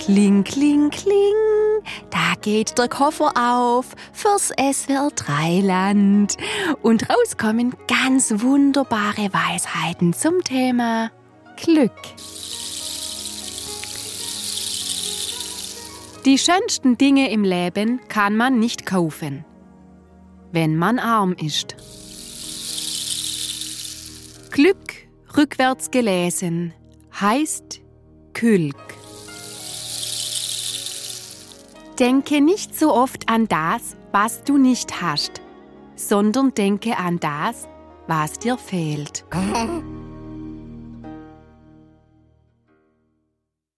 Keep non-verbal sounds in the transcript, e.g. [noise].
Kling, kling, kling, da geht der Koffer auf fürs SWR 3 Land. Und rauskommen ganz wunderbare Weisheiten zum Thema Glück. Die schönsten Dinge im Leben kann man nicht kaufen, wenn man arm ist. Glück rückwärts gelesen heißt Külk. Denke nicht so oft an das, was du nicht hast, sondern denke an das, was dir fehlt. [laughs]